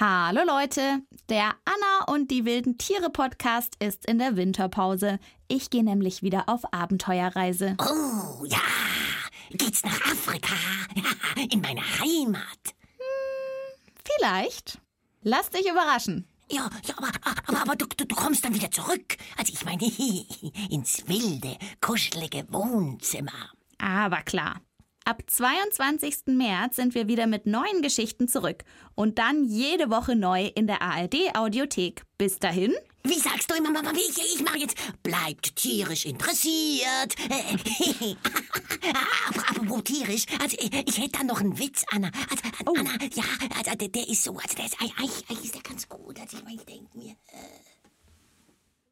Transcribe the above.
Hallo Leute, der Anna und die wilden Tiere Podcast ist in der Winterpause. Ich gehe nämlich wieder auf Abenteuerreise. Oh, ja. Geht's nach Afrika? In meine Heimat? Vielleicht. Lass dich überraschen. Ja, ja aber, aber, aber du, du, du kommst dann wieder zurück. Also ich meine, ins wilde, kuschelige Wohnzimmer. Aber klar. Ab 22. März sind wir wieder mit neuen Geschichten zurück. Und dann jede Woche neu in der ARD Audiothek. Bis dahin. Wie sagst du immer, Mama? Ich, ich mache jetzt. Bleibt tierisch interessiert. Apropos tierisch, also ich, hätte da noch einen Witz, Anna. Also, Oh. Anna, ja, also der, der ist so, also der ist, eigentlich, ist der ganz gut. Also ich, meine, ich denke mir. Äh,